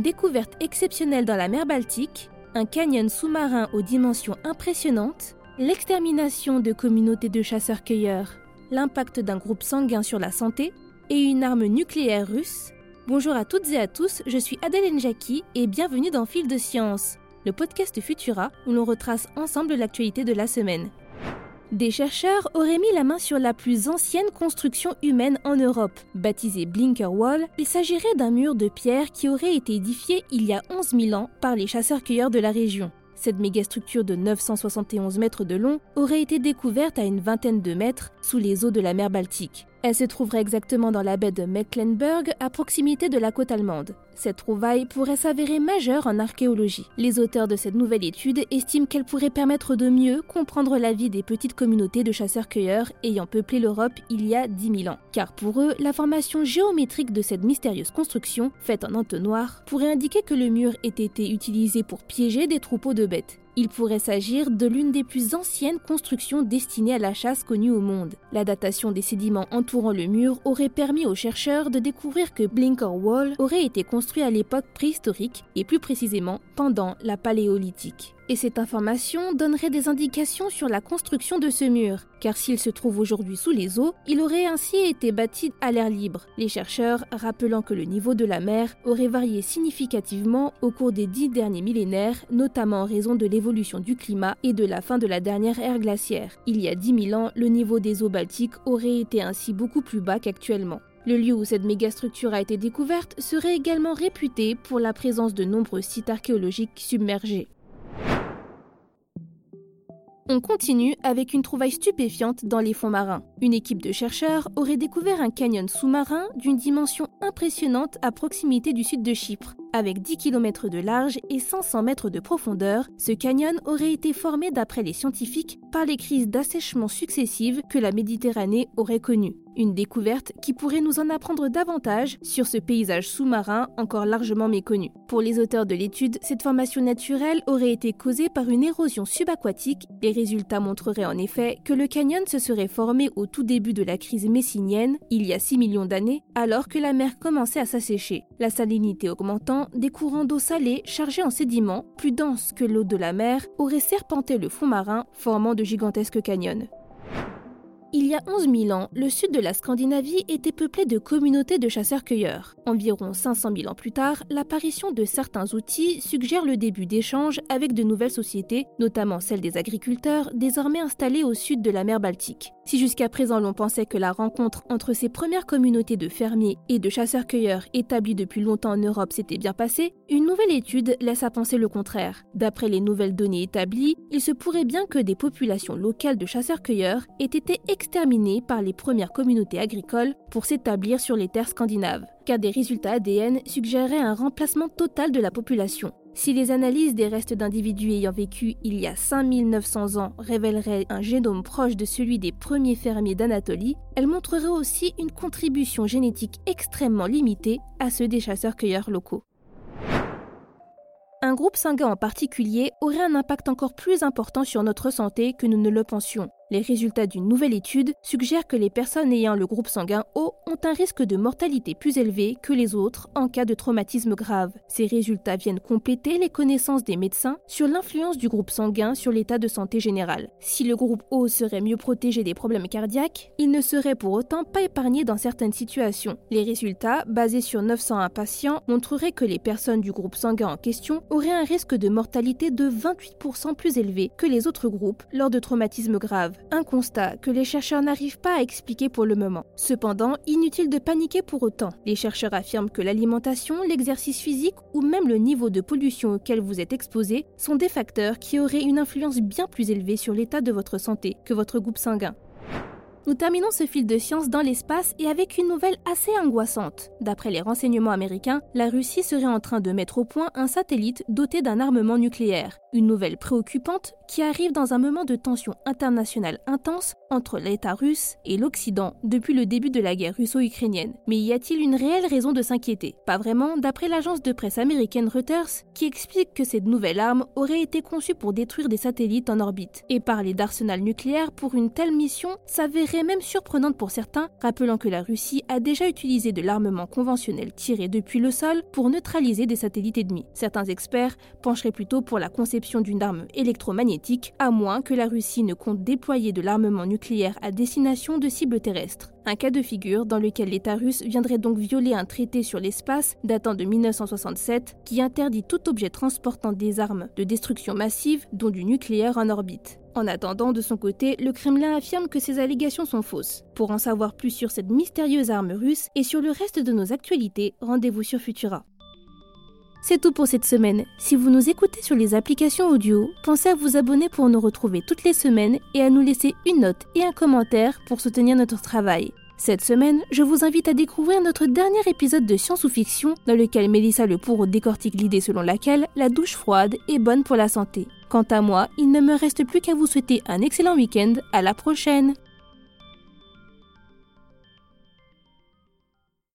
Une découverte exceptionnelle dans la mer Baltique, un canyon sous-marin aux dimensions impressionnantes, l'extermination de communautés de chasseurs-cueilleurs, l'impact d'un groupe sanguin sur la santé et une arme nucléaire russe. Bonjour à toutes et à tous, je suis Adèle Njaki et bienvenue dans Fil de Science, le podcast Futura où l'on retrace ensemble l'actualité de la semaine. Des chercheurs auraient mis la main sur la plus ancienne construction humaine en Europe. Baptisée Blinker Wall, il s'agirait d'un mur de pierre qui aurait été édifié il y a 11 000 ans par les chasseurs-cueilleurs de la région. Cette mégastructure de 971 mètres de long aurait été découverte à une vingtaine de mètres sous les eaux de la mer Baltique. Elle se trouverait exactement dans la baie de Mecklenburg, à proximité de la côte allemande. Cette trouvaille pourrait s'avérer majeure en archéologie. Les auteurs de cette nouvelle étude estiment qu'elle pourrait permettre de mieux comprendre la vie des petites communautés de chasseurs-cueilleurs ayant peuplé l'Europe il y a 10 000 ans. Car pour eux, la formation géométrique de cette mystérieuse construction, faite en entonnoir, pourrait indiquer que le mur ait été utilisé pour piéger des troupeaux de bêtes. Il pourrait s'agir de l'une des plus anciennes constructions destinées à la chasse connues au monde. La datation des sédiments entourant le mur aurait permis aux chercheurs de découvrir que Blinker Wall aurait été construit à l'époque préhistorique et plus précisément pendant la paléolithique et cette information donnerait des indications sur la construction de ce mur, car s'il se trouve aujourd'hui sous les eaux, il aurait ainsi été bâti à l'air libre, les chercheurs rappelant que le niveau de la mer aurait varié significativement au cours des dix derniers millénaires, notamment en raison de l'évolution du climat et de la fin de la dernière ère glaciaire. Il y a 10 000 ans, le niveau des eaux baltiques aurait été ainsi beaucoup plus bas qu'actuellement. Le lieu où cette mégastructure a été découverte serait également réputé pour la présence de nombreux sites archéologiques submergés. On continue avec une trouvaille stupéfiante dans les fonds marins. Une équipe de chercheurs aurait découvert un canyon sous-marin d'une dimension impressionnante à proximité du sud de Chypre. Avec 10 km de large et 500 mètres de profondeur, ce canyon aurait été formé d'après les scientifiques par les crises d'assèchement successives que la Méditerranée aurait connues. Une découverte qui pourrait nous en apprendre davantage sur ce paysage sous-marin encore largement méconnu. Pour les auteurs de l'étude, cette formation naturelle aurait été causée par une érosion subaquatique. Les résultats montreraient en effet que le canyon se serait formé au tout début de la crise messinienne, il y a 6 millions d'années, alors que la mer commençait à s'assécher. La salinité augmentant, des courants d'eau salée chargés en sédiments, plus denses que l'eau de la mer, auraient serpenté le fond marin, formant de gigantesques canyons. Il y a 11 000 ans, le sud de la Scandinavie était peuplé de communautés de chasseurs-cueilleurs. Environ 500 000 ans plus tard, l'apparition de certains outils suggère le début d'échanges avec de nouvelles sociétés, notamment celles des agriculteurs, désormais installés au sud de la mer Baltique. Si jusqu'à présent l'on pensait que la rencontre entre ces premières communautés de fermiers et de chasseurs-cueilleurs établies depuis longtemps en Europe s'était bien passée, une nouvelle étude laisse à penser le contraire. D'après les nouvelles données établies, il se pourrait bien que des populations locales de chasseurs-cueilleurs aient été exterminées par les premières communautés agricoles pour s'établir sur les terres scandinaves, car des résultats ADN suggéraient un remplacement total de la population. Si les analyses des restes d'individus ayant vécu il y a 5900 ans révéleraient un génome proche de celui des premiers fermiers d'Anatolie, elles montreraient aussi une contribution génétique extrêmement limitée à ceux des chasseurs-cueilleurs locaux. Un groupe sanguin en particulier aurait un impact encore plus important sur notre santé que nous ne le pensions. Les résultats d'une nouvelle étude suggèrent que les personnes ayant le groupe sanguin O ont un risque de mortalité plus élevé que les autres en cas de traumatisme grave. Ces résultats viennent compléter les connaissances des médecins sur l'influence du groupe sanguin sur l'état de santé général. Si le groupe O serait mieux protégé des problèmes cardiaques, il ne serait pour autant pas épargné dans certaines situations. Les résultats, basés sur 901 patients, montreraient que les personnes du groupe sanguin en question auraient un risque de mortalité de 28% plus élevé que les autres groupes lors de traumatismes graves un constat que les chercheurs n'arrivent pas à expliquer pour le moment. Cependant, inutile de paniquer pour autant. Les chercheurs affirment que l'alimentation, l'exercice physique ou même le niveau de pollution auquel vous êtes exposé sont des facteurs qui auraient une influence bien plus élevée sur l'état de votre santé que votre groupe sanguin. Nous terminons ce fil de science dans l'espace et avec une nouvelle assez angoissante. D'après les renseignements américains, la Russie serait en train de mettre au point un satellite doté d'un armement nucléaire. Une nouvelle préoccupante qui arrive dans un moment de tension internationale intense entre l'État russe et l'Occident depuis le début de la guerre russo-ukrainienne. Mais y a-t-il une réelle raison de s'inquiéter? Pas vraiment, d'après l'agence de presse américaine Reuters, qui explique que cette nouvelle arme aurait été conçue pour détruire des satellites en orbite. Et parler d'arsenal nucléaire pour une telle mission paraît même surprenante pour certains, rappelant que la Russie a déjà utilisé de l'armement conventionnel tiré depuis le sol pour neutraliser des satellites ennemis. Certains experts pencheraient plutôt pour la conception d'une arme électromagnétique, à moins que la Russie ne compte déployer de l'armement nucléaire à destination de cibles terrestres. Un cas de figure dans lequel l'État russe viendrait donc violer un traité sur l'espace datant de 1967 qui interdit tout objet transportant des armes de destruction massive, dont du nucléaire en orbite. En attendant, de son côté, le Kremlin affirme que ces allégations sont fausses. Pour en savoir plus sur cette mystérieuse arme russe et sur le reste de nos actualités, rendez-vous sur Futura. C'est tout pour cette semaine. Si vous nous écoutez sur les applications audio, pensez à vous abonner pour nous retrouver toutes les semaines et à nous laisser une note et un commentaire pour soutenir notre travail. Cette semaine, je vous invite à découvrir notre dernier épisode de Science ou Fiction, dans lequel Mélissa Le Pourreau décortique l'idée selon laquelle la douche froide est bonne pour la santé. Quant à moi, il ne me reste plus qu'à vous souhaiter un excellent week-end. À la prochaine!